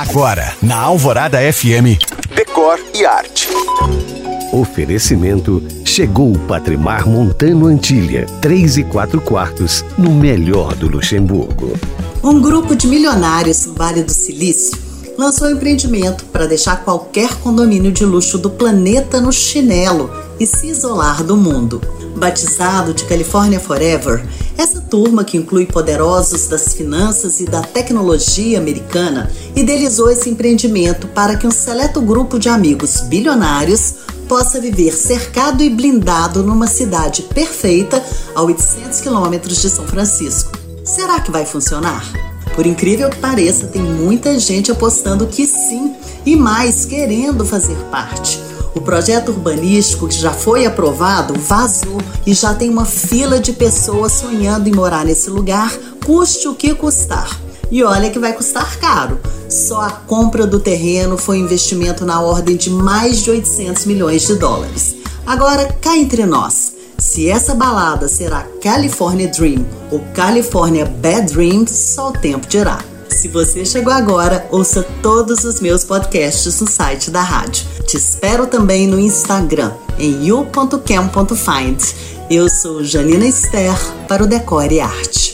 Agora, na Alvorada FM, Decor e Arte. Oferecimento chegou o Patrimar Montano Antilha, 3 e 4 quartos, no melhor do Luxemburgo. Um grupo de milionários no Vale do Silício lançou empreendimento para deixar qualquer condomínio de luxo do planeta no chinelo e se isolar do mundo. Batizado de California Forever, essa turma, que inclui poderosos das finanças e da tecnologia americana, idealizou esse empreendimento para que um seleto grupo de amigos bilionários possa viver cercado e blindado numa cidade perfeita a 800 quilômetros de São Francisco. Será que vai funcionar? Por incrível que pareça, tem muita gente apostando que sim e mais querendo fazer parte. O projeto urbanístico que já foi aprovado vazou e já tem uma fila de pessoas sonhando em morar nesse lugar, custe o que custar. E olha que vai custar caro. Só a compra do terreno foi um investimento na ordem de mais de 800 milhões de dólares. Agora, cá entre nós, se essa balada será California Dream ou California Bad Dream, só o tempo dirá. Se você chegou agora, ouça todos os meus podcasts no site da rádio. Te espero também no Instagram, em you.cam.find. Eu sou Janina Esther para o Decore Arte.